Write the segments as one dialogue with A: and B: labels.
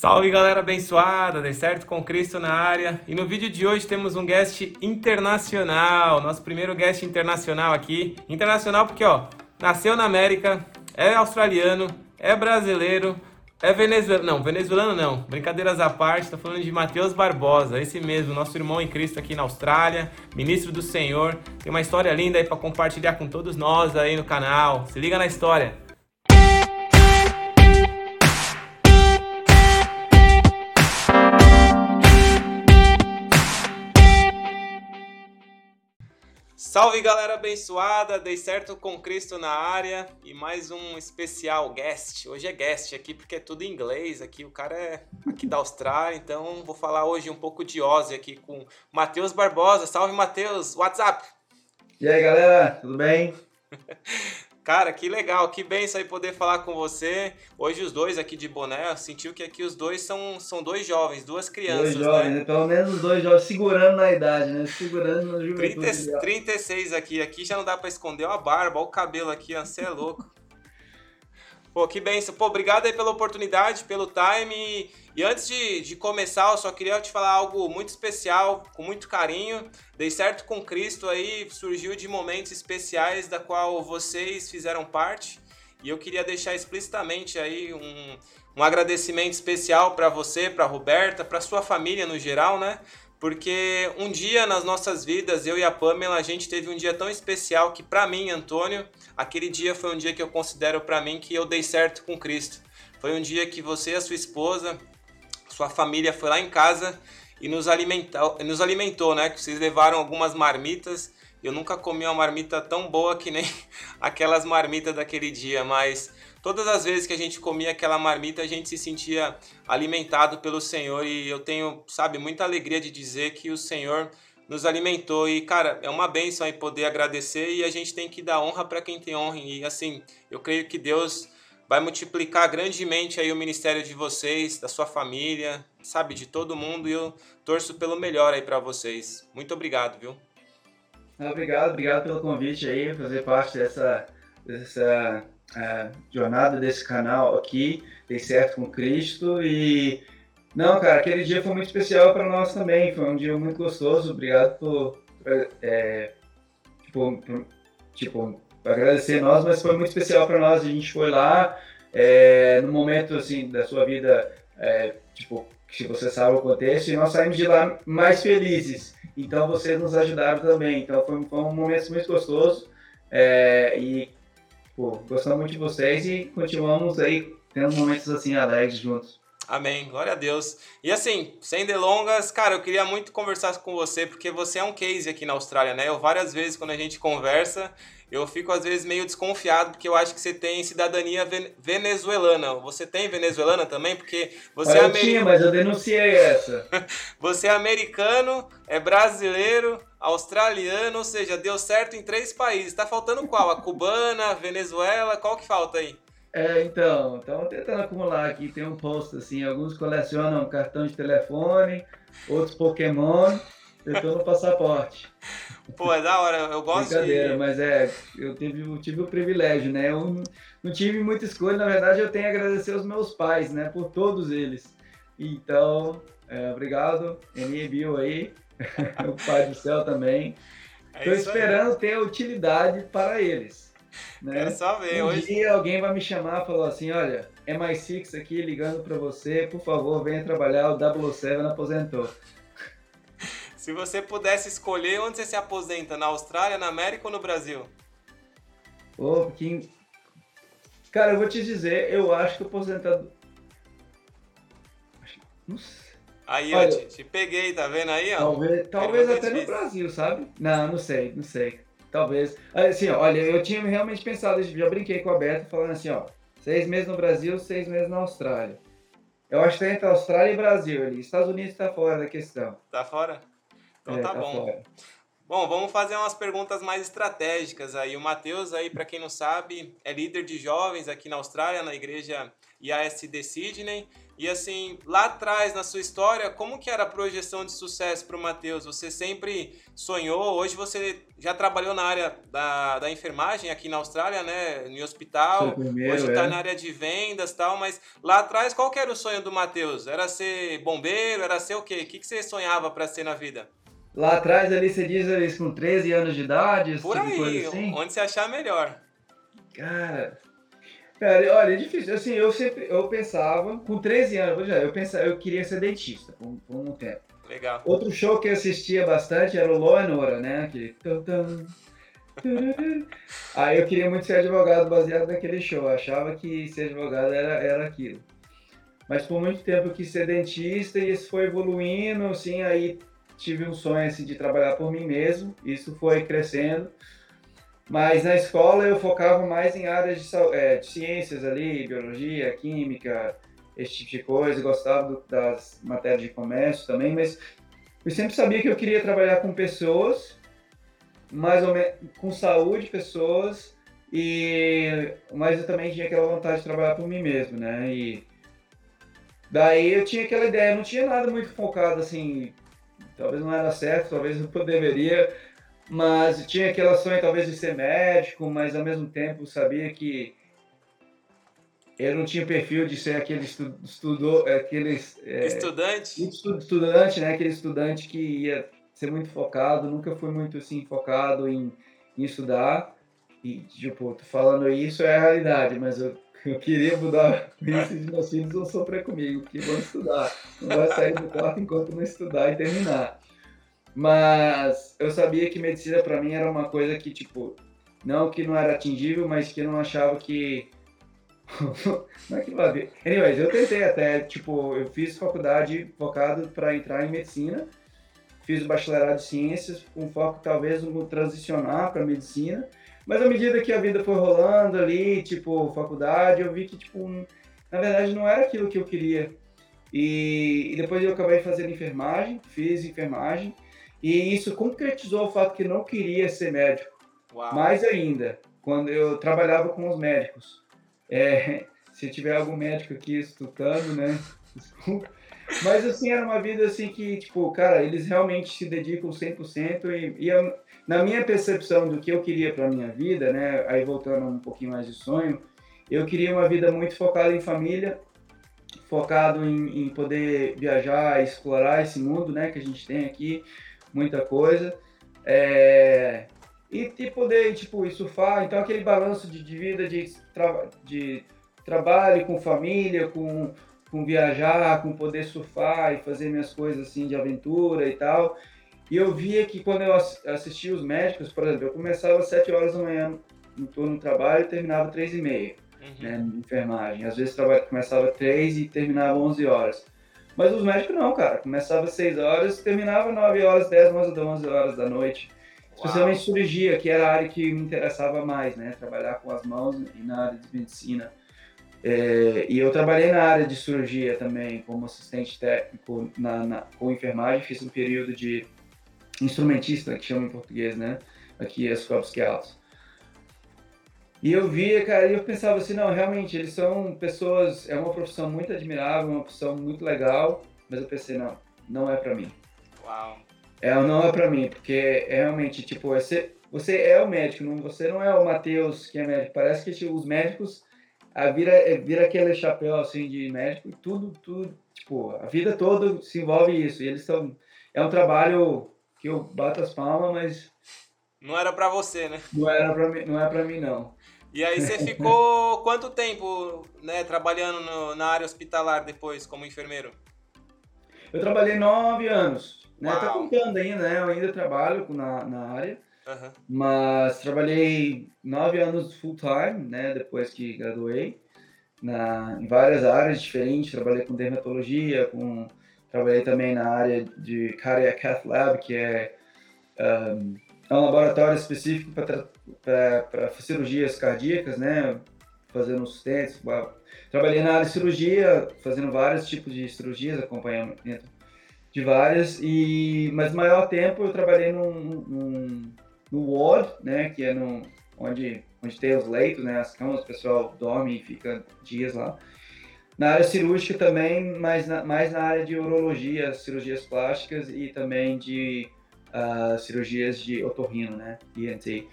A: Salve galera abençoada, dê certo com Cristo na área. E no vídeo de hoje temos um guest internacional, nosso primeiro guest internacional aqui. Internacional porque, ó, nasceu na América, é australiano, é brasileiro, é venezuelano. Não, venezuelano não, brincadeiras à parte, tô falando de Matheus Barbosa, esse mesmo, nosso irmão em Cristo aqui na Austrália, ministro do Senhor. Tem uma história linda aí para compartilhar com todos nós aí no canal. Se liga na história. Salve galera abençoada, dei certo com Cristo na área e mais um especial guest. Hoje é guest aqui porque é tudo em inglês aqui, o cara é aqui da Austrália, então vou falar hoje um pouco de Ozzy aqui com Matheus Barbosa. Salve Matheus, WhatsApp.
B: E aí galera, tudo bem?
A: Cara, que legal, que bem aí poder falar com você. Hoje os dois aqui de boné, sentiu que aqui os dois são, são dois jovens, duas crianças,
B: dois jovens,
A: né?
B: Pelo menos os dois jovens, segurando na idade, né? Segurando na juventude.
A: 30, 36 aqui, aqui já não dá para esconder a barba, olha o cabelo aqui, você é louco. Pô, que benção. Pô, obrigado aí pela oportunidade, pelo time. E antes de, de começar, eu só queria te falar algo muito especial, com muito carinho. Dei certo com Cristo aí, surgiu de momentos especiais da qual vocês fizeram parte. E eu queria deixar explicitamente aí um, um agradecimento especial para você, para Roberta, para sua família no geral, né? porque um dia nas nossas vidas, eu e a Pamela, a gente teve um dia tão especial que para mim, Antônio, aquele dia foi um dia que eu considero para mim que eu dei certo com Cristo. Foi um dia que você e a sua esposa, sua família foi lá em casa e nos alimentou, nos alimentou, né? Que vocês levaram algumas marmitas. Eu nunca comi uma marmita tão boa que nem aquelas marmitas daquele dia, mas todas as vezes que a gente comia aquela marmita, a gente se sentia alimentado pelo Senhor e eu tenho, sabe, muita alegria de dizer que o Senhor nos alimentou e, cara, é uma bênção aí poder agradecer e a gente tem que dar honra para quem tem honra e, assim, eu creio que Deus vai multiplicar grandemente aí o ministério de vocês, da sua família, sabe, de todo mundo e eu torço pelo melhor aí para vocês. Muito obrigado, viu?
B: Obrigado, obrigado pelo convite aí, fazer parte dessa, dessa a jornada desse canal aqui, dei certo com Cristo e não, cara, aquele dia foi muito especial para nós também, foi um dia muito gostoso, obrigado por, é, tipo, por, tipo, agradecer nós, mas foi muito especial para nós, a gente foi lá, é, no momento assim da sua vida, é, tipo, se você sabe o contexto, e nós saímos de lá mais felizes, então vocês nos ajudaram também, então foi, foi um momento muito gostoso, é, e pô, gostamos muito de vocês e continuamos aí tendo momentos assim alegres juntos.
A: Amém, glória a Deus. E assim, sem delongas, cara, eu queria muito conversar com você, porque você é um case aqui na Austrália, né? Eu várias vezes, quando a gente conversa, eu fico às vezes meio desconfiado, porque eu acho que você tem cidadania venezuelana. Você tem venezuelana também? Porque você
B: é
A: eu
B: americano. tinha, mas eu denunciei essa.
A: você é americano, é brasileiro, australiano, ou seja, deu certo em três países. Tá faltando qual? A cubana, Venezuela, qual que falta aí?
B: É, então, estamos tentando acumular aqui. Tem um post assim: alguns colecionam cartão de telefone, outros Pokémon. No passaporte.
A: Pô, é da hora, eu gosto
B: Brincadeira, de... mas é, eu tive, eu tive o privilégio, né? Eu não tive muita escolha, na verdade eu tenho a agradecer aos meus pais, né? Por todos eles. Então, é, obrigado, Eni Bill aí, o Pai do Céu também. Estou é esperando aí. ter utilidade para eles.
A: Né? Quero só ver.
B: Um
A: hoje...
B: dia alguém vai me chamar e falar assim, olha, é mais Six aqui ligando para você, por favor, venha trabalhar, o 07 aposentou.
A: Se você pudesse escolher onde você se aposenta, na Austrália, na América ou no Brasil?
B: Oh, que... Cara, eu vou te dizer, eu acho que aposentado...
A: Não sei. Aí, Olha, eu te, te, peguei, tá vendo aí? Ó?
B: Talvez, talvez até no Brasil, sabe? Não, não sei, não sei. Talvez. Assim, olha, eu tinha realmente pensado, já brinquei com a Beto, falando assim, ó, seis meses no Brasil, seis meses na Austrália. Eu acho que tá entre Austrália e Brasil ali. Estados Unidos está fora da questão.
A: Tá fora? Então é, tá, tá, bom. Fora. Bom, vamos fazer umas perguntas mais estratégicas aí. O Matheus aí, para quem não sabe, é líder de jovens aqui na Austrália, na igreja IASD Sydney. E assim, lá atrás na sua história, como que era a projeção de sucesso para o Matheus? Você sempre sonhou? Hoje você já trabalhou na área da, da enfermagem aqui na Austrália, né? No hospital. Primeiro, hoje está é. na área de vendas tal, mas lá atrás qual que era o sonho do Matheus? Era ser bombeiro? Era ser o quê? O que, que você sonhava para ser na vida?
B: Lá atrás ali você diz com 13 anos de idade?
A: Por tipo aí, assim? onde você achar melhor.
B: Cara, Cara, olha, é difícil. Assim, eu sempre eu pensava, com 13 anos, eu pensava, eu queria ser dentista por, por um tempo.
A: Legal.
B: Outro show que eu assistia bastante era o Law and Order, né? Aquele... Aí eu queria muito ser advogado baseado naquele show. Eu achava que ser advogado era, era aquilo. Mas por muito tempo eu quis ser dentista e isso foi evoluindo, assim, aí tive um sonho assim, de trabalhar por mim mesmo. Isso foi crescendo. Mas na escola eu focava mais em áreas de, é, de ciências ali, biologia, química, esse tipo de coisa. Gostava do, das matérias de comércio também, mas eu sempre sabia que eu queria trabalhar com pessoas, mais ou menos com saúde, pessoas, e mas eu também tinha aquela vontade de trabalhar por mim mesmo, né? E daí eu tinha aquela ideia, não tinha nada muito focado assim, talvez não era certo, talvez eu deveria mas tinha aquela sonho talvez de ser médico, mas ao mesmo tempo sabia que eu não tinha perfil de ser aquele estu, estudou, aquele
A: é, estudante,
B: estudante, né? Aquele estudante que ia ser muito focado, nunca fui muito assim focado em, em estudar. E tipo, tô falando isso é a realidade, mas eu, eu queria mudar isso de meus filhos não sofrer comigo, porque vão estudar, não vai sair do quarto enquanto não estudar e terminar. Mas eu sabia que medicina para mim era uma coisa que, tipo, não que não era atingível, mas que eu não achava que. não é que não ver. Anyways, eu tentei até, tipo, eu fiz faculdade focado para entrar em medicina, fiz o bacharelado de ciências, com foco talvez no transicionar para medicina, mas à medida que a vida foi rolando ali, tipo, faculdade, eu vi que, tipo, na verdade não era aquilo que eu queria. E, e depois eu acabei fazendo enfermagem, fiz enfermagem, e isso concretizou o fato que não queria ser médico. Uau. Mais ainda, quando eu trabalhava com os médicos. É, se tiver algum médico aqui escutando, né? Desculpa. Mas assim, era uma vida assim que, tipo, cara, eles realmente se dedicam 100% e, e eu, na minha percepção do que eu queria para minha vida, né? Aí voltando um pouquinho mais de sonho, eu queria uma vida muito focada em família, focado em, em poder viajar, explorar esse mundo, né, que a gente tem aqui, muita coisa. É, e, e poder, tipo, surfar. Então, aquele balanço de, de vida, de, tra, de trabalho com família, com, com viajar, com poder surfar e fazer minhas coisas assim de aventura e tal. E eu via que quando eu assistia os médicos, por exemplo, eu começava às 7 horas da manhã no turno de trabalho e terminava às 3 e meia, uhum. né, enfermagem. Às vezes começava às 3 e terminava às 11 horas. Mas os médicos não, cara. Começava às 6 horas, terminava 9 horas, 10, 11, 11 horas da noite. Especialmente cirurgia, que era a área que me interessava mais, né? Trabalhar com as mãos e na área de medicina. É, e eu trabalhei na área de cirurgia também, como assistente técnico na, na, com enfermagem. Fiz um período de instrumentista, que chama em português, né? Aqui é Scrub Scouts. E eu via, cara, e eu pensava assim, não, realmente, eles são pessoas, é uma profissão muito admirável, uma profissão muito legal, mas eu pensei, não, não é para mim.
A: Uau.
B: É, não é para mim, porque é realmente, tipo, você, você é o médico, não, você não é o Matheus que é médico. Parece que tipo, os médicos a vira, é, vira aquele chapéu assim de médico e tudo, tudo, tipo, a vida toda se envolve isso. E eles estão. É um trabalho que eu bato as palmas, mas.
A: Não era para você, né?
B: Não era para mim, não é para mim não.
A: E aí você ficou quanto tempo né, trabalhando no, na área hospitalar depois, como enfermeiro?
B: Eu trabalhei nove anos. Né? Tá contando ainda, né? Eu ainda trabalho na, na área. Uhum. Mas trabalhei nove anos full time, né? Depois que graduei. Na, em várias áreas diferentes. Trabalhei com dermatologia, com, trabalhei também na área de Cardiac Cath Lab, que é... Um, é um laboratório específico para cirurgias cardíacas, né? Fazendo sustentes. Trabalhei na área de cirurgia, fazendo vários tipos de cirurgias, acompanhamento de várias. E mas maior tempo eu trabalhei num, num, no ward, né? Que é no, onde onde tem os leitos, né? As camas, o pessoal dorme e fica dias lá. na área cirúrgica também, mas na, mais na área de urologia, cirurgias plásticas e também de uh, cirurgias de otorrino, né? ENT.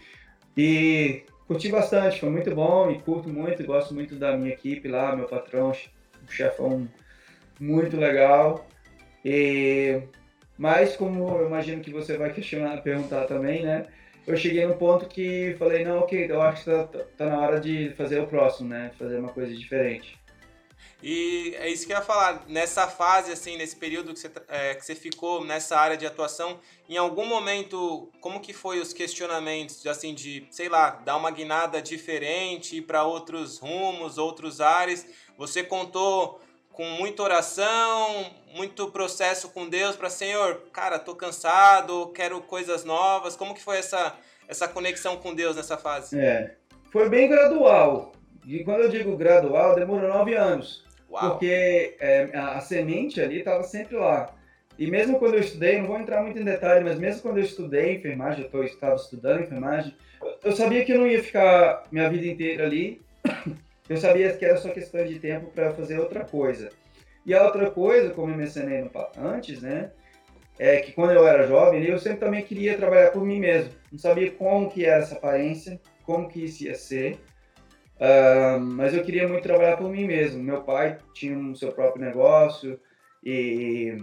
B: E curti bastante, foi muito bom e curto muito, gosto muito da minha equipe lá, meu patrão, um chefão muito legal. E, mas como eu imagino que você vai questionar, perguntar também, né? Eu cheguei num ponto que falei, não, ok, eu acho que tá, tá na hora de fazer o próximo, né? Fazer uma coisa diferente.
A: E é isso que eu ia falar, nessa fase, assim, nesse período que você, é, que você ficou nessa área de atuação, em algum momento, como que foi os questionamentos, assim, de, sei lá, dar uma guinada diferente, ir para outros rumos, outros ares? Você contou com muita oração, muito processo com Deus para Senhor, cara, tô cansado, quero coisas novas. Como que foi essa, essa conexão com Deus nessa fase?
B: É, foi bem gradual. E quando eu digo gradual, demorou nove anos. Uau. Porque é, a, a, semente ali estava sempre lá. E mesmo quando eu estudei, não vou entrar muito em detalhe, mas mesmo quando eu estudei enfermagem, eu estava estudando enfermagem, eu sabia que eu não ia ficar minha vida inteira ali. Eu sabia que era só questão de tempo para fazer outra coisa. E a outra coisa, como eu mencionei antes, né, é que quando eu era jovem, eu sempre também queria trabalhar por mim mesmo. Não sabia como que era essa aparência, como que isso ia ser. Uh, mas eu queria muito trabalhar por mim mesmo. Meu pai tinha o um seu próprio negócio e,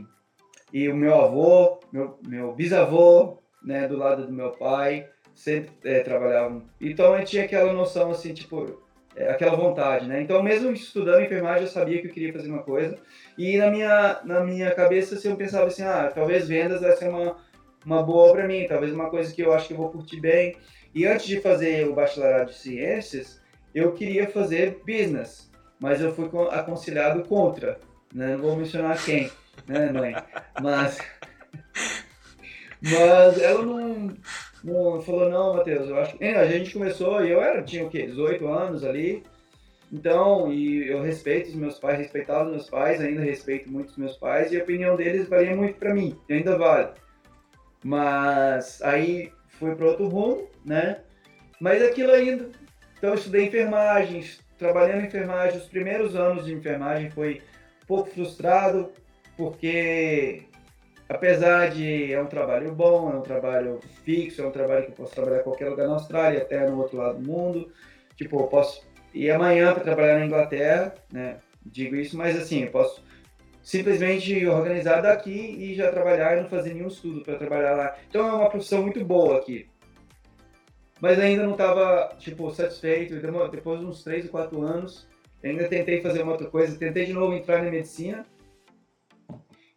B: e o meu avô, meu, meu bisavô, né, do lado do meu pai, sempre é, trabalhavam. Então eu tinha aquela noção assim, tipo, é, aquela vontade, né? Então mesmo estudando enfermagem eu sabia que eu queria fazer uma coisa e na minha na minha cabeça assim, eu pensava assim, ah, talvez vendas vai ser uma uma boa para mim, talvez uma coisa que eu acho que eu vou curtir bem. E antes de fazer o bacharelado de ciências, eu queria fazer business, mas eu fui aconselhado contra. Né? Não vou mencionar quem, né, mãe? Mas, mas ela não, não falou, não, Matheus, eu acho que. A gente começou, e eu era, tinha o quê? 18 anos ali. Então, e eu respeito os meus pais, respeitava os meus pais, ainda respeito muito os meus pais, e a opinião deles valia muito para mim, ainda vale. Mas aí fui para outro rumo, né? Mas aquilo ainda então eu estudei enfermagem, trabalhando em enfermagem, os primeiros anos de enfermagem foi um pouco frustrado, porque apesar de é um trabalho bom, é um trabalho fixo, é um trabalho que eu posso trabalhar em qualquer lugar na Austrália, até no outro lado do mundo. Tipo, eu posso ir amanhã para trabalhar na Inglaterra, né? Digo isso, mas assim, eu posso simplesmente organizar daqui e já trabalhar e não fazer nenhum estudo para trabalhar lá. Então é uma profissão muito boa aqui mas ainda não estava tipo satisfeito. Depois de uns 3 ou 4 anos, ainda tentei fazer uma outra coisa, tentei de novo entrar na medicina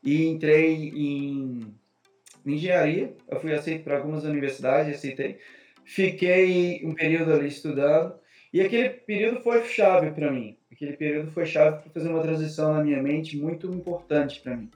B: e entrei em, em engenharia. Eu fui aceito para algumas universidades, aceitei. Fiquei um período ali estudando e aquele período foi chave para mim. Aquele período foi chave para fazer uma transição na minha mente muito importante para mim.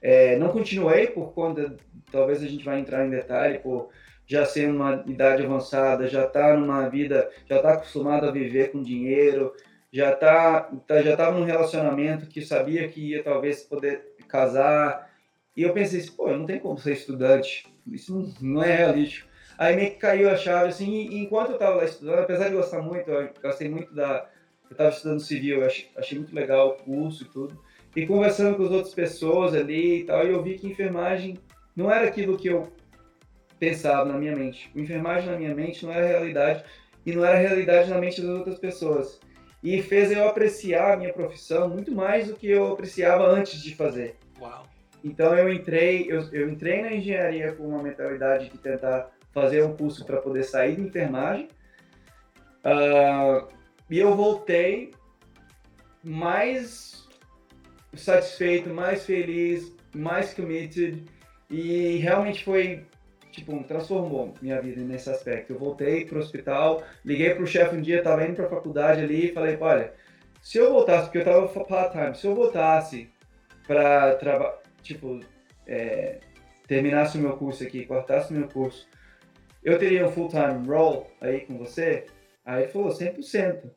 B: É, não continuei por conta, talvez a gente vai entrar em detalhe, por já ser uma idade avançada, já está numa vida, já está acostumado a viver com dinheiro, já tá, tá já estava num relacionamento que sabia que ia talvez poder casar. E eu pensei assim, pô, não tenho como ser estudante, isso não, é realístico. Aí meio que caiu a chave, assim, e enquanto eu estava lá estudando, apesar de gostar muito, eu gostei muito da... Eu estava estudando civil, eu achei, achei muito legal o curso e tudo. E conversando com as outras pessoas ali e tal, e eu vi que enfermagem não era aquilo que eu pensava na minha mente. O enfermagem na minha mente não era realidade e não era realidade na mente das outras pessoas. E fez eu apreciar a minha profissão muito mais do que eu apreciava antes de fazer.
A: Uau.
B: Então eu entrei, eu, eu entrei na engenharia com uma mentalidade de tentar fazer um curso para poder sair de enfermagem. Uh, e eu voltei mais satisfeito, mais feliz, mais committed. E realmente foi tipo, transformou minha vida nesse aspecto. Eu voltei pro hospital, liguei pro chefe um dia, tava indo pra faculdade ali e falei, olha, se eu voltasse, porque eu tava part-time, se eu voltasse pra, trabalhar, tipo, é, terminasse o meu curso aqui, cortasse o meu curso, eu teria um full-time role aí com você? Aí ele falou, 100%.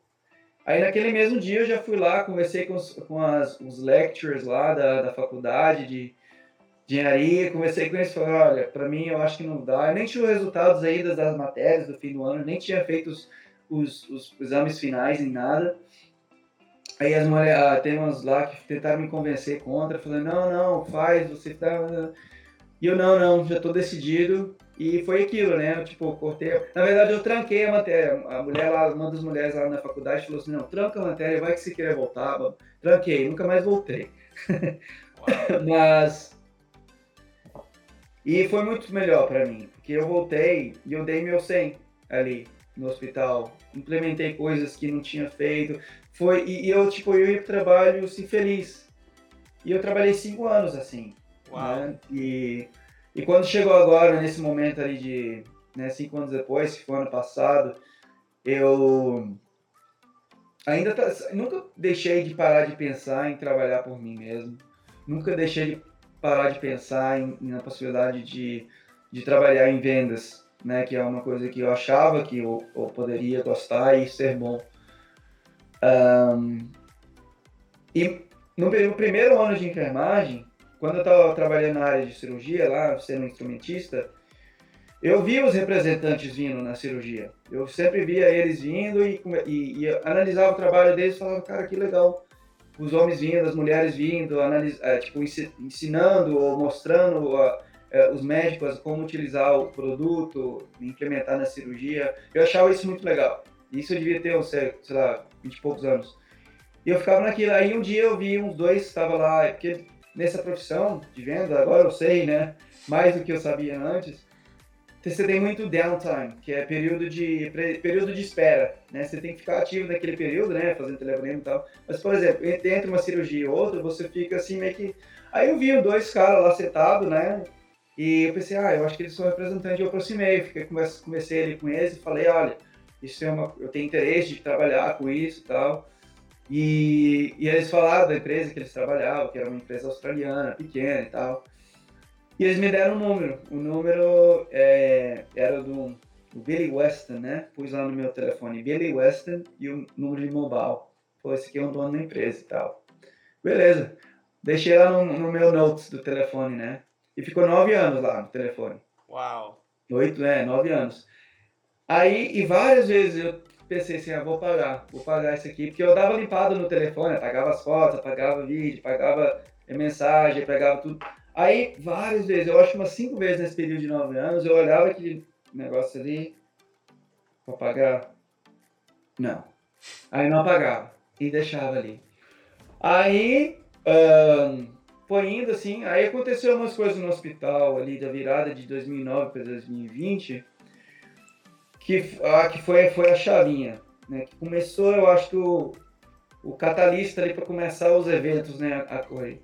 B: Aí naquele mesmo dia eu já fui lá, conversei com os, com as, os lecturers lá da, da faculdade de engenharia, comecei com eles e falei, olha, para mim eu acho que não dá. Eu nem tinha os resultados aí das, das matérias do fim do ano, nem tinha feito os, os, os exames finais nem nada. Aí as mulheres, ah, tem umas lá que tentaram me convencer contra, falando, não, não, faz, você tá. E eu, não, não, já tô decidido. E foi aquilo, né? Eu, tipo, cortei. Na verdade, eu tranquei a matéria. A mulher lá, uma das mulheres lá na faculdade falou assim: não, tranca a matéria, vai que você queira voltar. Tranquei, nunca mais voltei. Mas. E foi muito melhor para mim, porque eu voltei e eu dei meu 100 ali no hospital. Implementei coisas que não tinha feito. Foi, e, e eu, tipo, eu ia pro trabalho assim, feliz. E eu trabalhei cinco anos assim. Né? E, e quando chegou agora, nesse momento ali de né, cinco anos depois, que foi ano passado, eu ainda tá, nunca deixei de parar de pensar em trabalhar por mim mesmo. Nunca deixei de parar de pensar em, na possibilidade de, de trabalhar em vendas, né, que é uma coisa que eu achava que eu, eu poderia gostar e ser bom. Um, e no, primeiro ano de enfermagem, quando eu estava trabalhando na área de cirurgia, lá, sendo instrumentista, eu via os representantes vindo na cirurgia. Eu sempre via eles vindo e, e, e analisava o trabalho deles e falava, cara, que legal. Os homens vindo, as mulheres vindo, é, tipo, ensinando ou mostrando a, é, os médicos como utilizar o produto, implementar na cirurgia. Eu achava isso muito legal. Isso eu devia ter, sei, sei lá, 20 e poucos anos. E eu ficava naquilo. Aí um dia eu vi uns dois, estava lá, porque nessa profissão de venda, agora eu sei, né? Mais do que eu sabia antes. Você tem muito downtime, que é período de, período de espera, né? Você tem que ficar ativo naquele período, né? Fazendo telefonema e tal. Mas, por exemplo, entre uma cirurgia e outra, você fica assim meio que... Aí eu vi dois caras lá sentados, né? E eu pensei, ah, eu acho que eles são representantes. Eu aproximei, fiquei, comecei ali com eles e falei, olha, isso é uma, eu tenho interesse de trabalhar com isso e tal. E, e eles falaram da empresa que eles trabalhavam, que era uma empresa australiana, pequena e tal. E eles me deram um número. O número é, era do, do, Billy Weston, né? Pus lá no meu telefone Billy Weston e o número de mobile. Pô, esse aqui é um dono da empresa e tal. Beleza. Deixei lá no, no meu notes do telefone, né? E ficou nove anos lá no telefone.
A: Uau!
B: Oito, é, nove anos. Aí, e várias vezes eu pensei assim, ah, vou pagar, vou pagar isso aqui, porque eu dava limpada no telefone, apagava as fotos, apagava vídeo, apagava mensagem, apagava tudo. Aí, várias vezes, eu acho umas cinco vezes nesse período de nove anos, eu olhava aquele negócio ali, vou pagar? Não. Aí não apagava e deixava ali. Aí, um, foi indo assim, aí aconteceu umas coisas no hospital ali da virada de 2009 para 2020, que, ah, que foi, foi a chavinha, né? Que começou, eu acho o, o catalista ali para começar os eventos, né, a correr.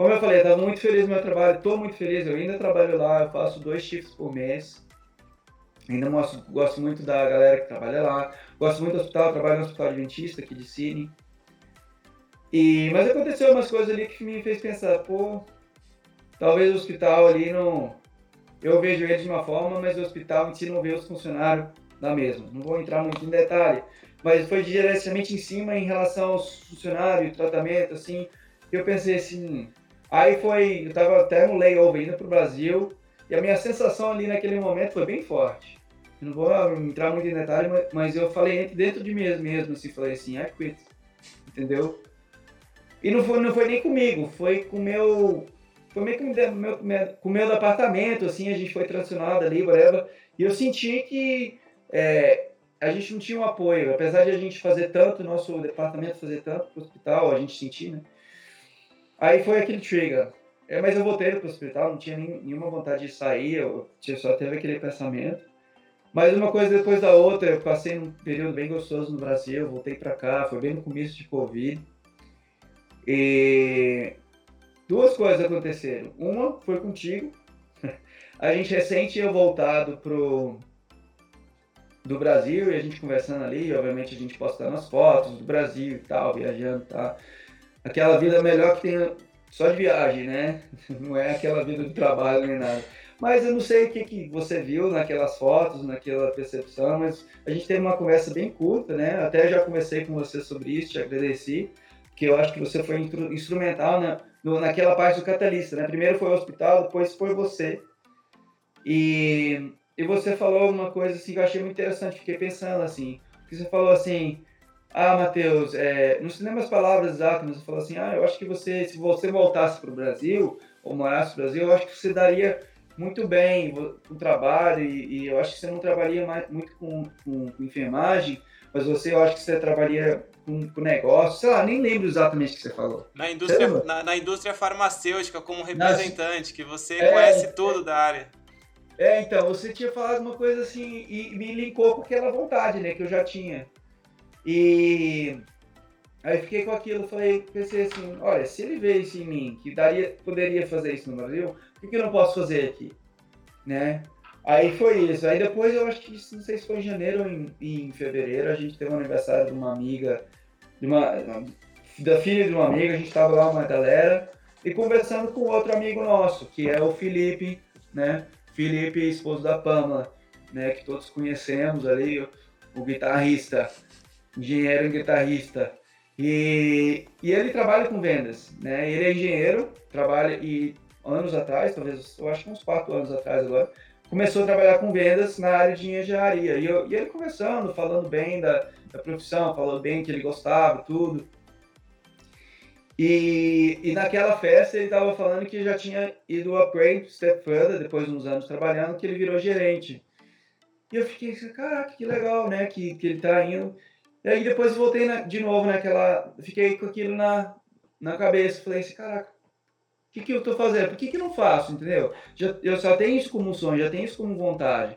B: Como eu falei, eu estava muito feliz no meu trabalho, estou muito feliz, eu ainda trabalho lá, eu faço dois shifts por mês. Ainda mostro, gosto muito da galera que trabalha lá, gosto muito do hospital, trabalho no hospital adventista aqui de Sydney. E, mas aconteceu umas coisas ali que me fez pensar, pô, talvez o hospital ali não, eu vejo eles de uma forma, mas o hospital em si não vê os funcionários da mesma. Não vou entrar muito em detalhe, mas foi diretamente em cima em relação aos funcionários, tratamento, assim. Eu pensei assim. Aí foi, eu tava até no layover indo pro Brasil, e a minha sensação ali naquele momento foi bem forte. Não vou entrar muito em detalhe, mas eu falei dentro de mim mesmo, assim, falei assim, I quit. Entendeu? E não foi, não foi nem comigo, foi com meu foi meio que meu, meu, com o meu apartamento, assim, a gente foi transicionado ali, whatever, e eu senti que é, a gente não tinha um apoio, apesar de a gente fazer tanto, nosso departamento fazer tanto pro hospital, a gente sentir, né? Aí foi aquele trigger. É, mas eu voltei pro hospital, não tinha nem, nenhuma vontade de sair, eu tinha, só teve aquele pensamento. Mas uma coisa depois da outra, eu passei um período bem gostoso no Brasil, voltei para cá, foi bem no começo de Covid. E duas coisas aconteceram. Uma foi contigo. A gente recente tinha voltado pro do Brasil e a gente conversando ali, obviamente a gente postando as fotos do Brasil e tal, viajando, tá? Aquela vida melhor que tem só de viagem, né? Não é aquela vida de trabalho nem nada. Mas eu não sei o que, que você viu naquelas fotos, naquela percepção, mas a gente teve uma conversa bem curta, né? Até já conversei com você sobre isso, te agradeci, que eu acho que você foi instrumental na, no, naquela parte do catalista, né? Primeiro foi o hospital, depois foi você. E, e você falou uma coisa assim que eu achei muito interessante, fiquei pensando assim, que você falou assim, ah, Matheus, é, não se lembra as palavras exatas, mas você falou assim, ah, eu acho que você, se você voltasse para o Brasil, ou morasse no Brasil, eu acho que você daria muito bem o trabalho, e, e, eu acho que você não trabalharia mais, muito com, com, com, enfermagem, mas você, eu acho que você trabalharia com, com negócio, sei lá, nem lembro exatamente o que você falou.
A: Na indústria, na, na, indústria farmacêutica, como representante, Nas... que você é, conhece tudo da área.
B: É, então, você tinha falado uma coisa assim, e me linkou com aquela vontade, né, que eu já tinha. E aí fiquei com aquilo, falei, pensei assim, olha, se ele vê isso em mim, que daria, poderia fazer isso no Brasil, por que, eu não posso fazer aqui? Né? Aí foi isso. Aí depois eu acho que, não sei se foi em janeiro ou em, em fevereiro, a gente teve um aniversário de uma amiga, de uma, da filha de uma amiga, a gente tava lá uma galera, e conversando com outro amigo nosso, que é o Felipe, né? Felipe, esposo da Pamela, né? Que todos conhecemos ali, o, o guitarrista engenheiro e guitarrista. E, e ele trabalha com vendas, né? Ele é engenheiro, trabalha e anos atrás, talvez, eu acho que uns quatro anos atrás agora, começou a trabalhar com vendas na área de engenharia. E, eu, e ele conversando, falando bem da, da profissão, falando bem que ele gostava, tudo. E, e naquela festa ele estava falando que já tinha ido upgrade, step further, depois de uns anos trabalhando, que ele virou gerente. E eu fiquei assim, caraca, que legal, né? Que, que ele está indo. E aí depois voltei na, de novo naquela. Fiquei com aquilo na, na cabeça. Falei assim, caraca, o que, que eu tô fazendo? Por que, que não faço, entendeu? Já, eu só tenho isso como sonho, já tenho isso como vontade.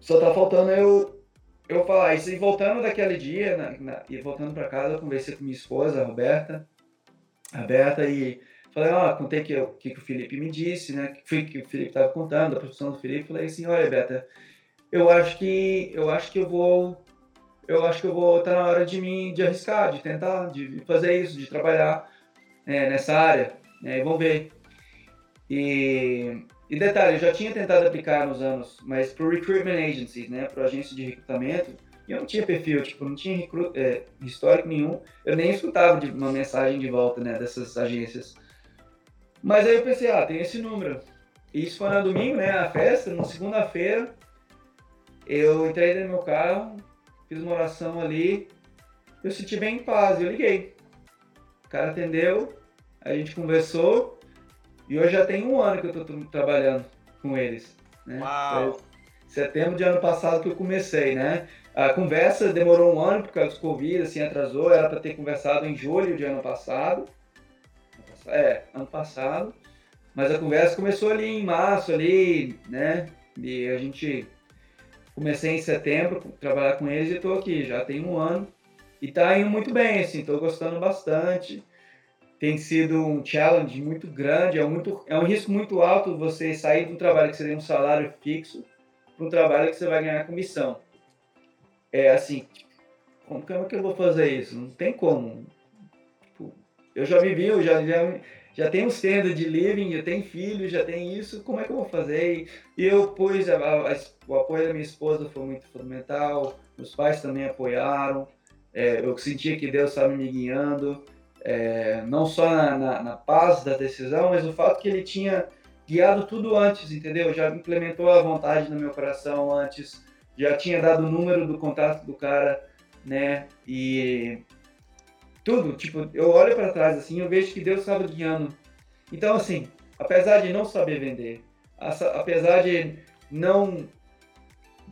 B: Só tá faltando eu, eu falar isso. E voltando daquele dia, na, na, e voltando para casa, eu conversei com minha esposa, a Roberta. A Roberta, e falei, ó, oh, contei que, que, que o Felipe me disse, né? Que, que o Felipe tava contando, da profissão do Felipe. Falei assim, olha, Roberta, eu acho que eu acho que eu vou eu acho que eu vou estar tá na hora de mim de arriscar, de tentar, de fazer isso, de trabalhar é, nessa área. Né? Vamos ver. E, e detalhe, eu já tinha tentado aplicar nos anos, mas para recruitment agencies, né, para agência de recrutamento, eu não tinha perfil, tipo, não tinha é, histórico nenhum. Eu nem escutava de uma mensagem de volta, né, dessas agências. Mas aí eu pensei, ah, tem esse número. E isso foi no domingo, né, a festa, na segunda-feira, eu entrei no meu carro, fiz uma oração ali, eu senti bem em paz, eu liguei. O cara atendeu, a gente conversou, e hoje já tem um ano que eu estou trabalhando com eles. Né?
A: Uau!
B: setembro de ano passado que eu comecei, né? A conversa demorou um ano por causa do Covid, assim, atrasou, era para ter conversado em julho de ano passado. É, ano passado. Mas a conversa começou ali em março, ali, né? E a gente comecei em setembro trabalhar com eles e estou aqui, já tem um ano. E está indo muito bem, assim, estou gostando bastante. Tem sido um challenge muito grande, é, muito, é um risco muito alto você sair de um trabalho que seria um salário fixo para um trabalho que você vai ganhar comissão. É assim, como, que eu vou fazer isso? Não tem como. Tipo, eu já vivi, eu já, já já um standard de living, já tem filho, já tem isso, como é que eu vou fazer? E eu pus, a, a, o apoio da minha esposa foi muito fundamental, meus pais também apoiaram, é, eu sentia que Deus estava me guiando, é, não só na, na, na, paz da decisão, mas o fato que Ele tinha guiado tudo antes, entendeu? Já implementou a vontade no meu coração antes, já tinha dado o número do contato do cara, né? E tudo, tipo, eu olho para trás assim, eu vejo que Deus estava guiando. Então, assim, apesar de não saber vender, apesar de não,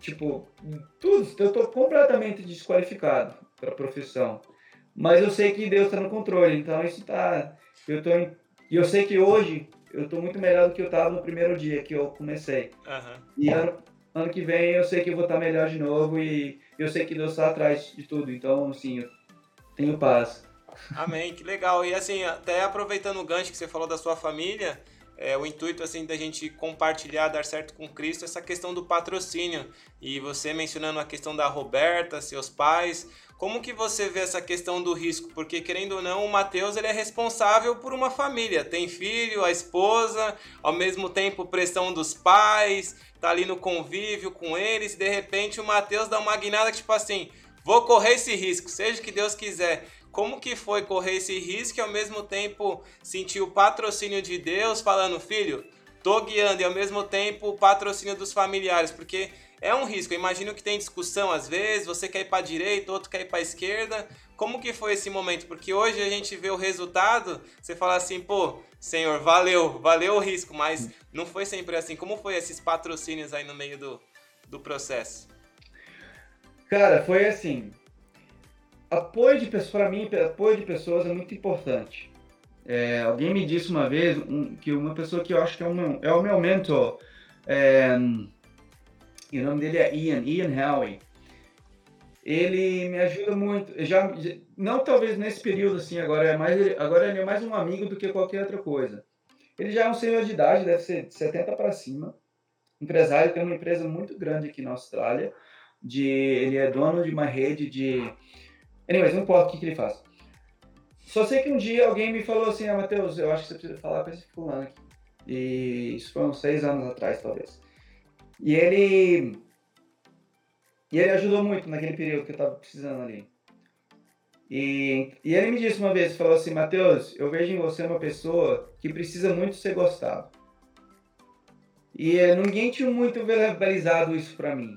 B: tipo, tudo, eu tô completamente desqualificado para a profissão. Mas eu sei que Deus está no controle, então isso tá, eu tô, e eu sei que hoje eu tô muito melhor do que eu estava no primeiro dia que eu comecei.
A: Uhum.
B: E ano, ano que vem eu sei que eu vou estar tá melhor de novo e eu sei que Deus está atrás de tudo. Então, assim, eu tenho paz.
A: Amém, que legal. E assim, até aproveitando o gancho que você falou da sua família, é, o intuito assim da gente compartilhar, dar certo com Cristo, essa questão do patrocínio. E você mencionando a questão da Roberta, seus pais, como que você vê essa questão do risco? Porque querendo ou não, o Mateus ele é responsável por uma família, tem filho, a esposa, ao mesmo tempo pressão dos pais, tá ali no convívio com eles, de repente o Mateus dá uma guinada que tipo assim, vou correr esse risco, seja o que Deus quiser. Como que foi correr esse risco e ao mesmo tempo sentir o patrocínio de Deus falando, filho, tô guiando e ao mesmo tempo o patrocínio dos familiares, porque é um risco. Eu imagino que tem discussão às vezes, você quer ir para direita, outro quer ir para esquerda. Como que foi esse momento? Porque hoje a gente vê o resultado, você fala assim, pô, senhor, valeu, valeu o risco, mas não foi sempre assim. Como foi esses patrocínios aí no meio do, do processo?
B: Cara, foi assim. Apoio de pessoas, para mim, apoio de pessoas é muito importante. É, alguém me disse uma vez um, que uma pessoa que eu acho que é, um, é o meu mentor, é, e o nome dele é Ian, Ian Howie. Ele me ajuda muito. Já, não talvez nesse período assim, agora é mais agora ele é mais um amigo do que qualquer outra coisa. Ele já é um senhor de idade, deve ser de 70 para cima. Empresário, tem uma empresa muito grande aqui na Austrália. De, ele é dono de uma rede de. Anyways, não importa o que, que ele faz. Só sei que um dia alguém me falou assim: Ah, Matheus, eu acho que você precisa falar com esse fulano aqui. E isso foi uns seis anos atrás, talvez. E ele. E ele ajudou muito naquele período que eu estava precisando ali. E, e ele me disse uma vez, falou assim, Mateus, eu vejo em você uma pessoa que precisa muito ser gostado. E ninguém tinha muito verbalizado isso para mim.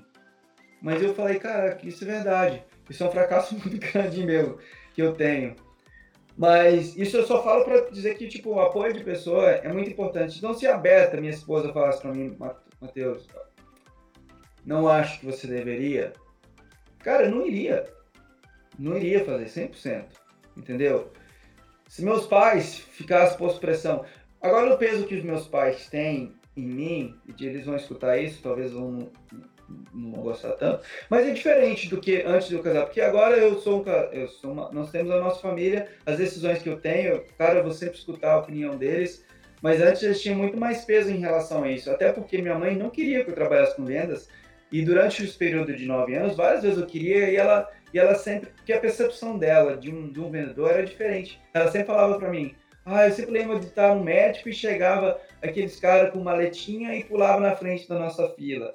B: Mas eu falei, cara, isso é verdade. Isso é um fracasso muito grande meu que eu tenho. Mas isso eu só falo para dizer que tipo o apoio de pessoa é muito importante. Então se a minha esposa, falasse para mim, Mateus, não acho que você deveria, cara, eu não iria. Não iria fazer 100%. Entendeu? Se meus pais ficassem posto pressão. Agora, o peso que os meus pais têm em mim, e eles vão escutar isso, talvez vão não gostar tanto, mas é diferente do que antes do casar, porque agora eu sou um eu sou uma, nós temos a nossa família, as decisões que eu tenho, cara, eu vou sempre escutar a opinião deles, mas antes eles tinham muito mais peso em relação a isso, até porque minha mãe não queria que eu trabalhasse com vendas, e durante esse período de nove anos, várias vezes eu queria e ela, e ela sempre, porque a percepção dela de um, de um vendedor era diferente. Ela sempre falava para mim, ah, eu sempre lembro de estar um médico e chegava aqueles caras com maletinha e pulava na frente da nossa fila.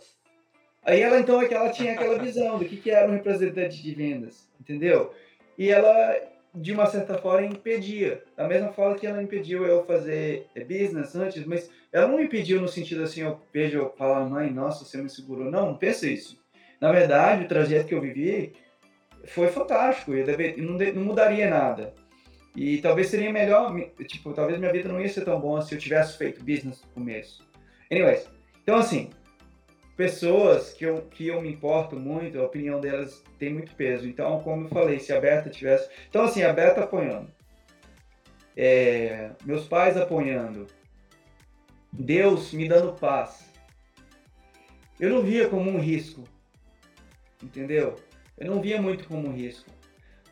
B: Aí ela então é ela tinha aquela visão do que, que era um representante de vendas, entendeu? E ela de uma certa forma impedia, da mesma forma que ela impediu eu fazer business antes, mas ela não impediu no sentido assim, eu vejo eu falar, mãe, nossa, você me segurou. Não, não pensa isso. Na verdade, o trajeto que eu vivi foi fantástico, eu deve, não, não mudaria nada. E talvez seria melhor, tipo, talvez minha vida não ia ser tão boa se eu tivesse feito business no começo. Anyways, então assim, pessoas que eu, que eu me importo muito, a opinião delas tem muito peso. Então, como eu falei, se a Berta tivesse. Então, assim, a Berta apoiando, é, meus pais apoiando, Deus me dando paz. Eu não via como um risco, entendeu? Eu não via muito como um risco.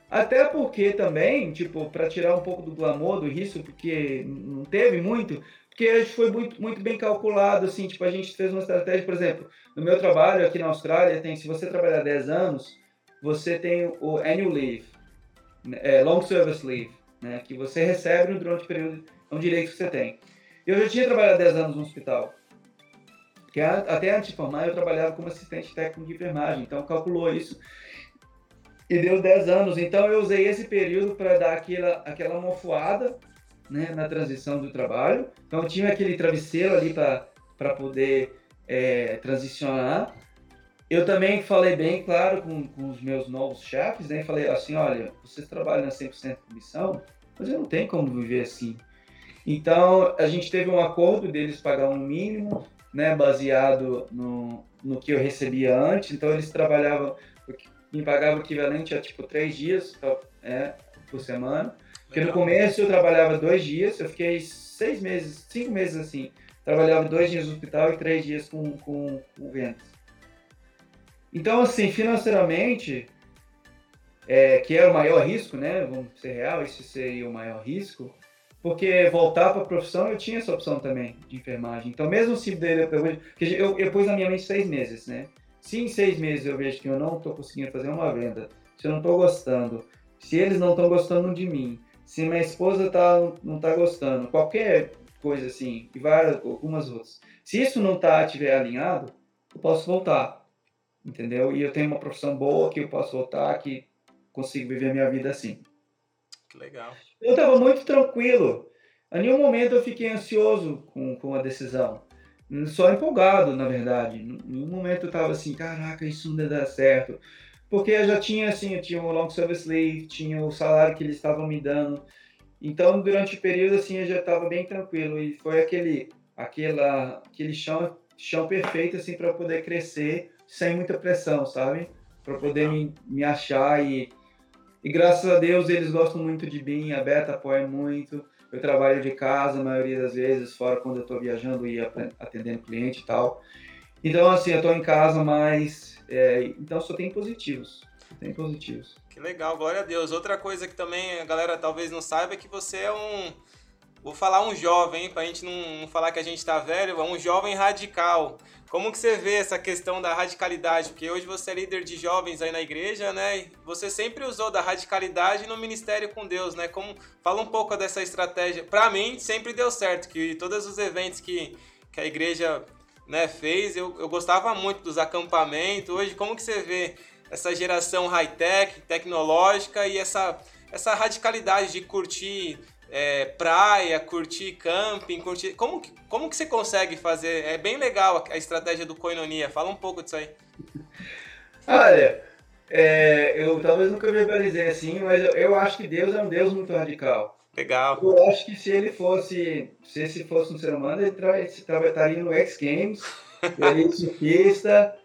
B: Até porque também, tipo, para tirar um pouco do glamour do risco, porque não teve muito, porque foi muito, muito bem calculado, assim, tipo, a gente fez uma estratégia, por exemplo, no meu trabalho aqui na Austrália, tem, se você trabalhar 10 anos, você tem o annual leave, é, long service leave, né, que você recebe durante o período, é um direito que você tem. Eu já tinha trabalhado 10 anos no hospital, que até antes de formar eu trabalhava como assistente técnico de enfermagem, então calculou isso e deu 10 anos. Então eu usei esse período para dar aquela, aquela mofoada né, na transição do trabalho. Então tinha aquele travesseiro ali para poder é, transicionar. Eu também falei bem claro com, com os meus novos chefes, né? Falei assim, olha, vocês trabalham na 100% comissão, mas eu não tenho como viver assim. Então a gente teve um acordo deles pagar um mínimo, né, baseado no, no que eu recebia antes. Então eles trabalhavam, me pagavam equivalente a tipo três dias é, por semana. Porque no começo eu trabalhava dois dias, eu fiquei seis meses, cinco meses assim. Trabalhava dois dias no hospital e três dias com, com, com vendas. Então, assim, financeiramente, é, que é o maior risco, né? Vamos ser real, esse seria o maior risco. Porque voltar para a profissão, eu tinha essa opção também de enfermagem. Então, mesmo se dele, eu, eu, eu pus na minha mente seis meses, né? Se em seis meses eu vejo que eu não estou conseguindo fazer uma venda, se eu não estou gostando, se eles não estão gostando de mim, se minha esposa tá, não tá gostando, qualquer coisa assim, e várias, algumas outras. Se isso não tá tiver alinhado, eu posso voltar, entendeu? E eu tenho uma profissão boa que eu posso voltar, que consigo viver a minha vida assim.
A: Que legal.
B: Eu estava muito tranquilo. A nenhum momento eu fiquei ansioso com, com a decisão. só empolgado, na verdade. Num momento eu tava assim, caraca, isso não dá certo. Porque eu já tinha, assim, eu tinha o long service leave, tinha o salário que eles estavam me dando. Então, durante o período, assim, eu já estava bem tranquilo. E foi aquele, aquela, aquele chão, chão perfeito, assim, para poder crescer sem muita pressão, sabe? Para poder me, me achar e... E graças a Deus eles gostam muito de mim, a Beta apoia muito. Eu trabalho de casa a maioria das vezes, fora quando eu estou viajando e atendendo cliente e tal. Então, assim, eu estou em casa, mas. É, então só tem positivos. Tem positivos.
A: Que legal, glória a Deus. Outra coisa que também a galera talvez não saiba é que você é um. Vou falar um jovem, hein, pra gente não, falar que a gente tá velho, é um jovem radical. Como que você vê essa questão da radicalidade? Porque hoje você é líder de jovens aí na igreja, né? E você sempre usou da radicalidade no ministério com Deus, né? Como fala um pouco dessa estratégia. Para mim sempre deu certo, que todos os eventos que, que a igreja né, fez, eu, eu gostava muito dos acampamentos. Hoje como que você vê essa geração high-tech, tecnológica e essa essa radicalidade de curtir é, praia, curtir camping, curtir. Como que, como que você consegue fazer? É bem legal a, a estratégia do Koinonia. Fala um pouco disso aí.
B: Olha, é, eu talvez nunca verbalizei assim, mas eu, eu, acho que Deus é um Deus muito radical.
A: Legal.
B: Eu acho que se ele fosse, se esse fosse um ser humano, ele estaria no X Games, ele surfista,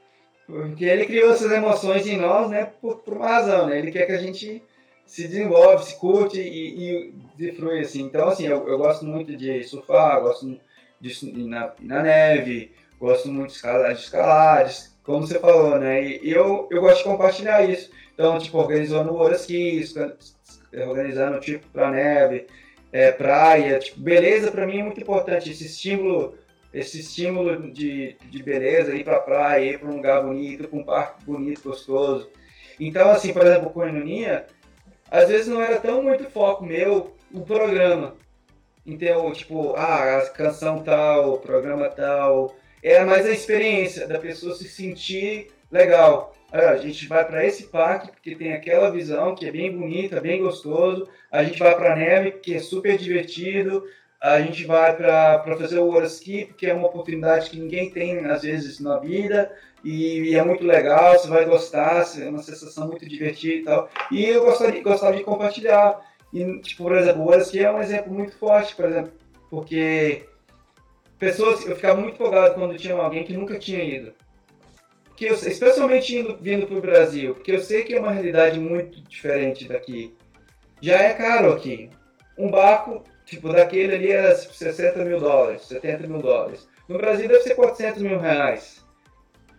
B: porque ele criou essas emoções em nós, né, por, por uma razão, né? Ele quer que a gente se desenvolve, se curte e, e desfrui, assim. Então, assim, eu, eu gosto muito de surfar, gosto de ir na, na neve, gosto muito de escalar, de escalar, de, como você falou, né? E, e, eu, eu gosto de compartilhar isso. Então, tipo, organizando Oraskis, organizando, tipo, pra neve, é, praia, tipo, beleza pra mim é muito importante, esse estímulo esse estímulo de, de beleza, ir pra praia, ir pra um lugar bonito, pra um parque bonito, gostoso. Então, assim, por exemplo, com a Enonia, às vezes não era tão muito foco meu o programa. Então, tipo, ah, a canção tal, programa tal. Era mais a experiência da pessoa se sentir legal. Ah, a gente vai para esse parque porque tem aquela visão que é bem bonita, bem gostoso. A gente vai para a neve que é super divertido. A gente vai para fazer o Ski, que é uma oportunidade que ninguém tem às vezes na vida e, e, é muito legal, você vai gostar, é uma sensação muito divertida e tal. E eu gostaria, gostava de compartilhar. E, tipo, por exemplo, o que é um exemplo muito forte, por exemplo, porque pessoas, eu ficava muito empolgado quando tinha alguém que nunca tinha ido. Porque eu, especialmente indo, vindo para o Brasil, porque eu sei que é uma realidade muito diferente daqui. Já é caro aqui. Um barco, tipo, daquele ali era 60 mil dólares, 70 mil dólares. No Brasil deve ser 400 mil reais.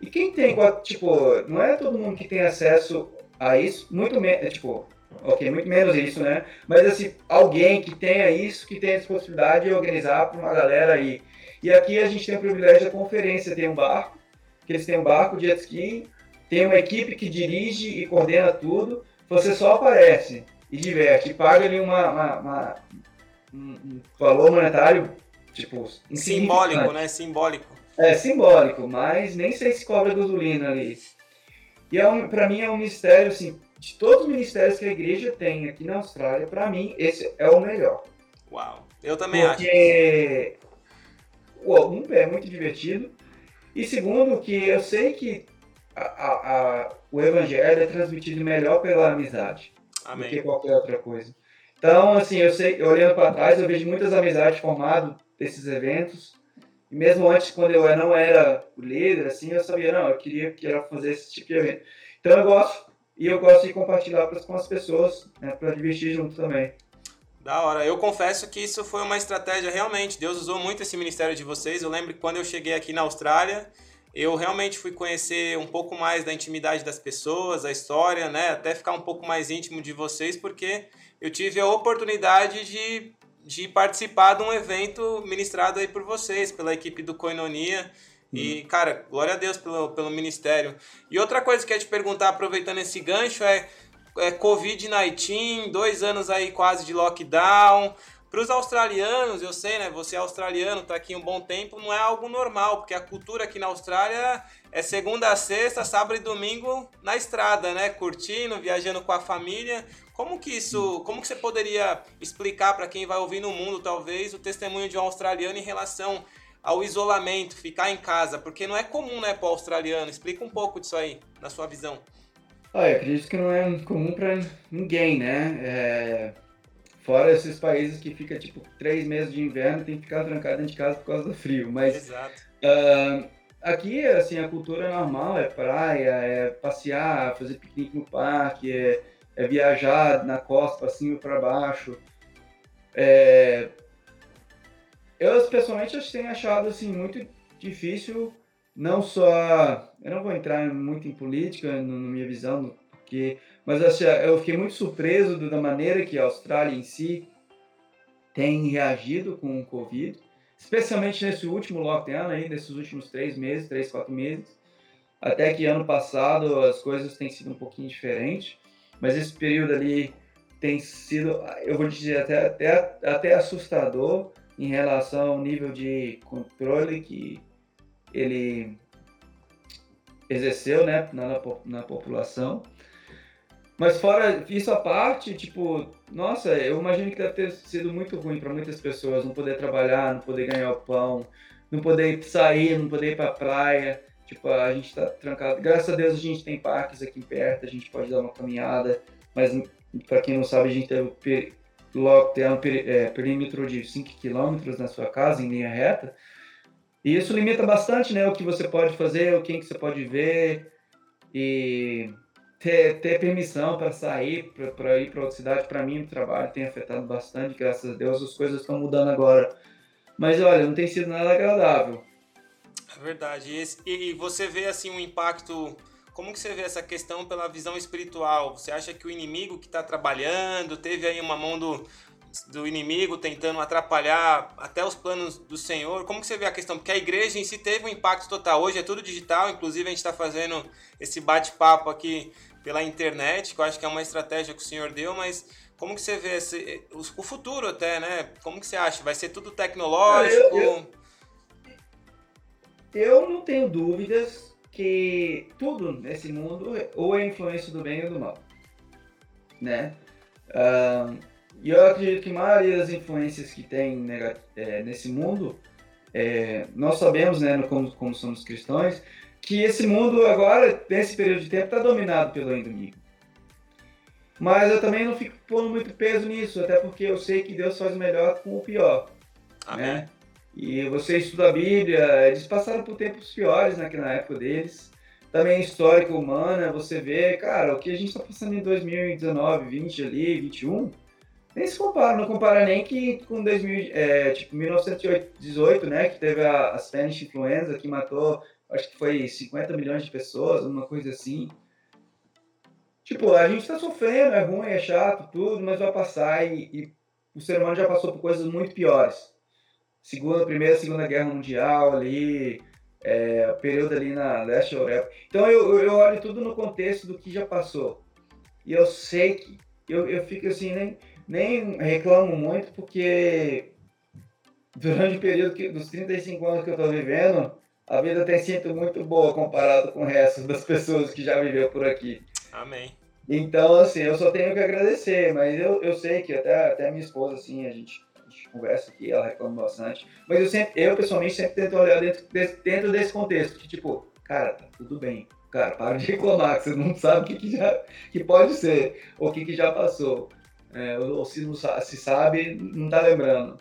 B: E quem tem, tipo, não é todo mundo que tem acesso a isso, muito menos, tipo, ok, muito menos isso, né? Mas assim, alguém que tenha isso, que tenha essa possibilidade de organizar para uma galera aí. E aqui a gente tem o privilégio da conferência, tem um barco, que eles têm um barco de jet ski, tem uma equipe que dirige e coordena tudo, você só aparece e diverte, e paga ali uma, uma, uma um valor monetário, tipo,
A: simbólico, né? Simbólico.
B: É simbólico, mas nem sei se cobra gasolina ali. E é um, para mim é um mistério, assim, de todos os ministérios que a igreja tem aqui na Austrália, para mim esse é o melhor.
A: Uau, eu também
B: Porque, acho. Porque um é muito divertido e segundo que eu sei que a, a, a, o evangelho é transmitido melhor pela amizade
A: Amém.
B: do que qualquer outra coisa. Então, assim, eu sei, olhando para trás, eu vejo muitas amizades formadas desses eventos e mesmo antes, quando eu não era o líder, assim, eu sabia, não, eu queria, queria fazer esse tipo de evento. Então eu gosto, e eu gosto de compartilhar com as pessoas, né, para divertir junto também.
A: Da hora. Eu confesso que isso foi uma estratégia realmente. Deus usou muito esse ministério de vocês. Eu lembro que quando eu cheguei aqui na Austrália, eu realmente fui conhecer um pouco mais da intimidade das pessoas, a história, né? Até ficar um pouco mais íntimo de vocês, porque eu tive a oportunidade de de participar de um evento ministrado aí por vocês, pela equipe do Coinonia. E, uhum. cara, glória a Deus pelo, pelo ministério. E outra coisa que eu ia te perguntar, aproveitando esse gancho, é, é Covid-19, dois anos aí quase de lockdown. Para os australianos, eu sei, né? Você é australiano, tá aqui um bom tempo, não é algo normal, porque a cultura aqui na Austrália é segunda a sexta, sábado e domingo na estrada, né? Curtindo, viajando com a família. Como que isso, como que você poderia explicar para quem vai ouvir no mundo, talvez, o testemunho de um australiano em relação ao isolamento, ficar em casa? Porque não é comum, né, para o australiano. Explica um pouco disso aí, na sua visão.
B: Ah, eu acredito que não é comum para ninguém, né? É... Fora esses países que fica tipo três meses de inverno e tem que ficar trancado dentro de casa por causa do frio. Mas
A: Exato.
B: Uh, aqui, assim, a cultura é normal, é praia, é passear, fazer piquenique no parque, é, é viajar na costa para cima e para baixo. É... Eu, pessoalmente, tenho achado, assim, muito difícil, não só... Eu não vou entrar muito em política, na minha visão, porque... Mas assim, eu fiquei muito surpreso da maneira que a Austrália em si tem reagido com o Covid especialmente nesse último lockdown aí, nesses últimos três meses, três, quatro meses. Até que ano passado as coisas têm sido um pouquinho diferentes, mas esse período ali tem sido, eu vou dizer, até, até, até assustador em relação ao nível de controle que ele exerceu né, na, na população. Mas fora isso à parte, tipo, nossa, eu imagino que deve ter sido muito ruim para muitas pessoas não poder trabalhar, não poder ganhar o pão, não poder sair, não poder ir para praia. Tipo, a gente está trancado. Graças a Deus a gente tem parques aqui perto, a gente pode dar uma caminhada, mas para quem não sabe, a gente teve tem um é, perímetro de 5 km na sua casa, em linha reta. E isso limita bastante né, o que você pode fazer, o quem que você pode ver. E ter, ter permissão para sair, para ir para outra cidade, para mim o trabalho tem afetado bastante, graças a Deus, as coisas estão mudando agora. Mas olha, não tem sido nada agradável.
A: É verdade. E, você vê assim um impacto. Como que você vê essa questão pela visão espiritual? Você acha que o inimigo que está trabalhando teve aí uma mão do, do inimigo tentando atrapalhar até os planos do Senhor? Como que você vê a questão? Porque a igreja em si teve um impacto total. Hoje é tudo digital, inclusive a gente está fazendo esse bate-papo aqui pela internet, que eu acho que é uma estratégia que o senhor deu, mas como que você vê esse, o futuro até, né? Como que você acha? Vai ser tudo tecnológico?
B: Eu, eu, eu não tenho dúvidas que tudo nesse mundo ou é influência do bem ou do mal, né? E eu acredito que a maioria das influências que tem é, nesse mundo, é, nós sabemos, né, como, como somos cristãos, que esse mundo agora, nesse período de tempo, está dominado pelo inimigo. Mas eu também não fico pondo muito peso nisso, até porque eu sei que Deus faz o melhor com o pior. Amém. Né? E você estuda a Bíblia, eles passaram por tempos piores né, na época deles. Também histórica humana, você vê, cara, o que a gente está passando em 2019, 20 ali, 21, nem se compara, não compara nem que com 2000, é, tipo, 1918, né, que teve a, a Spanish Influenza, que matou acho que foi 50 milhões de pessoas, uma coisa assim. Tipo, a gente tá sofrendo, é ruim, é chato, tudo, mas vai passar e, e o ser humano já passou por coisas muito piores. Segunda, primeira, segunda guerra mundial ali, é, período ali na leste Europa. Então eu, eu olho tudo no contexto do que já passou. E eu sei que eu, eu fico assim, nem, nem reclamo muito, porque durante o período que, dos 35 anos que eu tô vivendo, a vida tem sido muito boa comparado com o resto das pessoas que já viveu por aqui.
A: Amém.
B: Então, assim, eu só tenho que agradecer, mas eu, eu sei que até, até minha esposa, assim, a gente, a gente conversa aqui, ela reclama bastante, mas eu sempre, eu pessoalmente sempre tento olhar dentro desse, dentro desse contexto, que tipo, cara, tá tudo bem, cara, para de reclamar, que você não sabe o que, que, já, que pode ser, ou o que, que já passou, é, ou se não se sabe, não tá lembrando.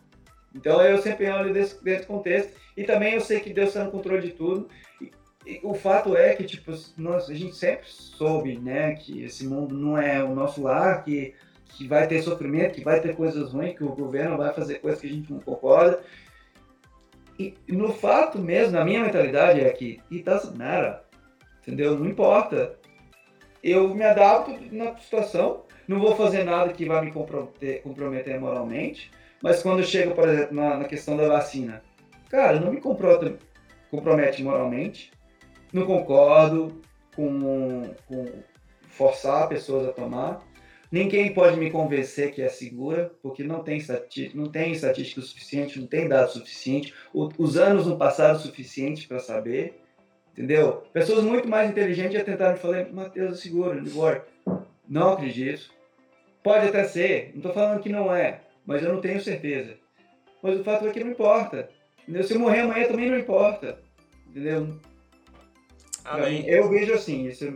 B: Então eu sempre olho desse, desse contexto e também eu sei que Deus está no controle de tudo. E, e, o fato é que tipo nós, a gente sempre soube, né, que esse mundo não é o nosso lar, que que vai ter sofrimento, que vai ter coisas ruins, que o governo vai fazer coisas que a gente não concorda. E no fato mesmo, na minha mentalidade é que it doesn't matter, entendeu? Não importa. Eu me adapto na situação, não vou fazer nada que vai me comprometer, comprometer moralmente, mas quando chega, por exemplo, na, na questão da vacina, cara, não me compromete moralmente, não concordo com, com forçar pessoas a tomar. Ninguém pode me convencer que é segura, porque não tem, não tem estatística suficiente, não tem dados suficiente, os anos não passaram o suficiente para saber, entendeu? Pessoas muito mais inteligentes já tentaram falar, Matheus, é seguro, Não acredito. Pode até ser, não estou falando que não é, mas eu não tenho certeza. Mas o fato é que não importa. Entendeu? Se eu morrer amanhã também não importa. Entendeu? Amém. Eu vejo assim. Isso é,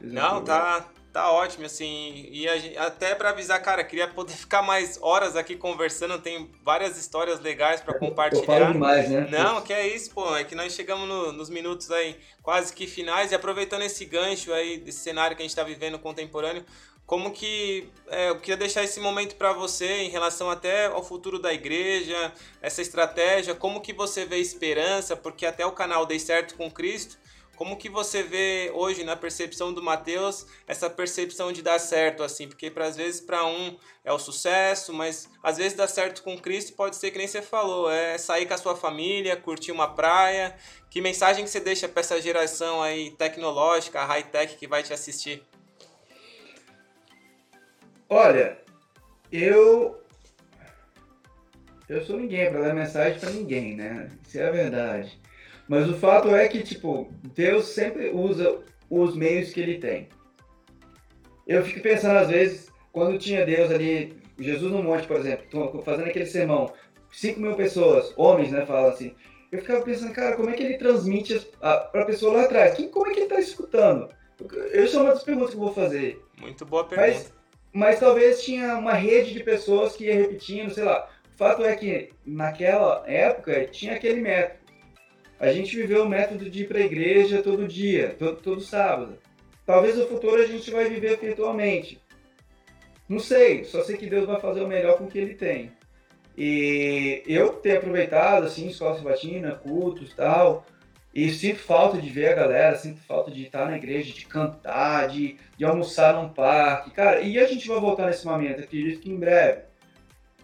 A: não, tá, tá ótimo, assim. E gente, até para avisar, cara, queria poder ficar mais horas aqui conversando. Tem várias histórias legais para compartilhar. Eu
B: demais, né?
A: Não, que é isso, pô. É que nós chegamos no, nos minutos aí quase que finais e aproveitando esse gancho aí desse cenário que a gente está vivendo contemporâneo. Como que é, eu queria deixar esse momento para você em relação até ao futuro da igreja, essa estratégia, como que você vê esperança, porque até o canal Dei Certo com Cristo, como que você vê hoje na percepção do Mateus essa percepção de dar certo assim? Porque às vezes para um é o sucesso, mas às vezes dar certo com Cristo pode ser que nem você falou, é sair com a sua família, curtir uma praia. Que mensagem que você deixa para essa geração aí tecnológica, high-tech que vai te assistir?
B: Olha, eu eu sou ninguém para dar mensagem para ninguém, né? Isso é a verdade. Mas o fato é que, tipo, Deus sempre usa os meios que ele tem. Eu fico pensando, às vezes, quando tinha Deus ali, Jesus no monte, por exemplo, fazendo aquele sermão, 5 mil pessoas, homens, né, falam assim. Eu ficava pensando, cara, como é que ele transmite para a pessoa lá atrás? Quem, como é que ele está escutando? Eu sou uma das perguntas que eu vou fazer.
A: Muito boa pergunta.
B: Mas, mas talvez tinha uma rede de pessoas que ia repetindo, sei lá. O fato é que naquela época tinha aquele método. A gente viveu o método de ir para a igreja todo dia, todo, todo sábado. Talvez no futuro a gente vai viver virtualmente. Não sei, só sei que Deus vai fazer o melhor com o que Ele tem. E eu tenho aproveitado, assim, escola sabatina, cultos tal, e sinto falta de ver a galera, sinto falta de estar na igreja, de cantar, de, de almoçar num parque. Cara, e a gente vai voltar nesse momento, acredito que em breve.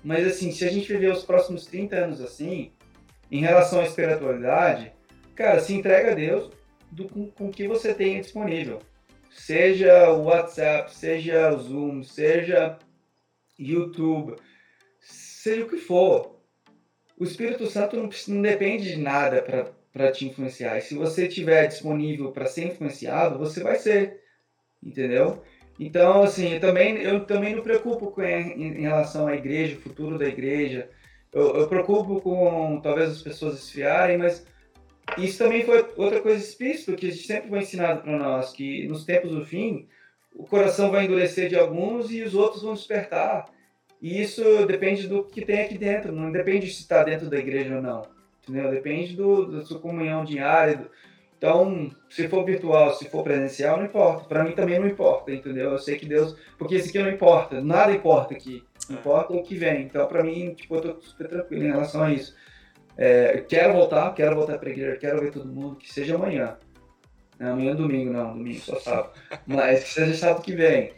B: Mas assim, se a gente viver os próximos 30 anos assim, em relação à espiritualidade, cara, se entrega a Deus do, com, com o que você tem disponível. Seja o WhatsApp, seja o Zoom, seja YouTube, seja o que for. O Espírito Santo não, não depende de nada para te influenciar. E se você estiver disponível para ser influenciado, você vai ser. Entendeu? Então, assim, eu também, eu também não preocupo com, em, em relação à igreja, futuro da igreja eu, eu preocupo com talvez as pessoas esfriarem, mas isso também foi outra coisa explícita que sempre foi ensinado para nós, que nos tempos do fim, o coração vai endurecer de alguns e os outros vão despertar. E isso depende do que tem aqui dentro, não depende se está dentro da igreja ou não. Entendeu? Depende do, da sua comunhão diária. Então, se for virtual, se for presencial, não importa. Para mim também não importa, entendeu? Eu sei que Deus. Porque isso aqui não importa, nada importa aqui. Importa o que vem. Então, para mim, tipo, eu tô super tranquilo em relação a isso. É, quero voltar, quero voltar pra igreja, quero ver todo mundo, que seja amanhã. Não, amanhã é domingo, não, domingo só sábado. Mas que seja sábado que vem.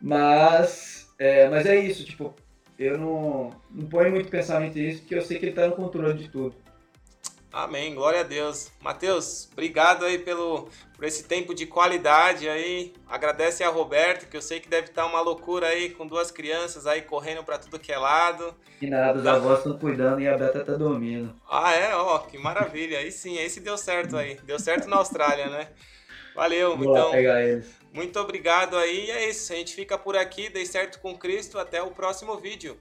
B: Mas é, mas é isso, tipo, eu não, não ponho muito pensamento nisso, porque eu sei que ele tá no controle de tudo.
A: Amém, glória a Deus. Mateus, obrigado aí pelo, por esse tempo de qualidade aí. Agradece a Roberto, que eu sei que deve estar uma loucura aí com duas crianças aí correndo para tudo que é lado.
B: E nada, os avós estão cuidando e a Beta tá dormindo.
A: Ah, é? Ó, que maravilha. Aí sim, esse deu certo aí. Deu certo na Austrália, né? Valeu, Vou então.
B: pegar eles.
A: Muito obrigado aí. E é isso. A gente fica por aqui. Dei certo com Cristo. Até o próximo vídeo.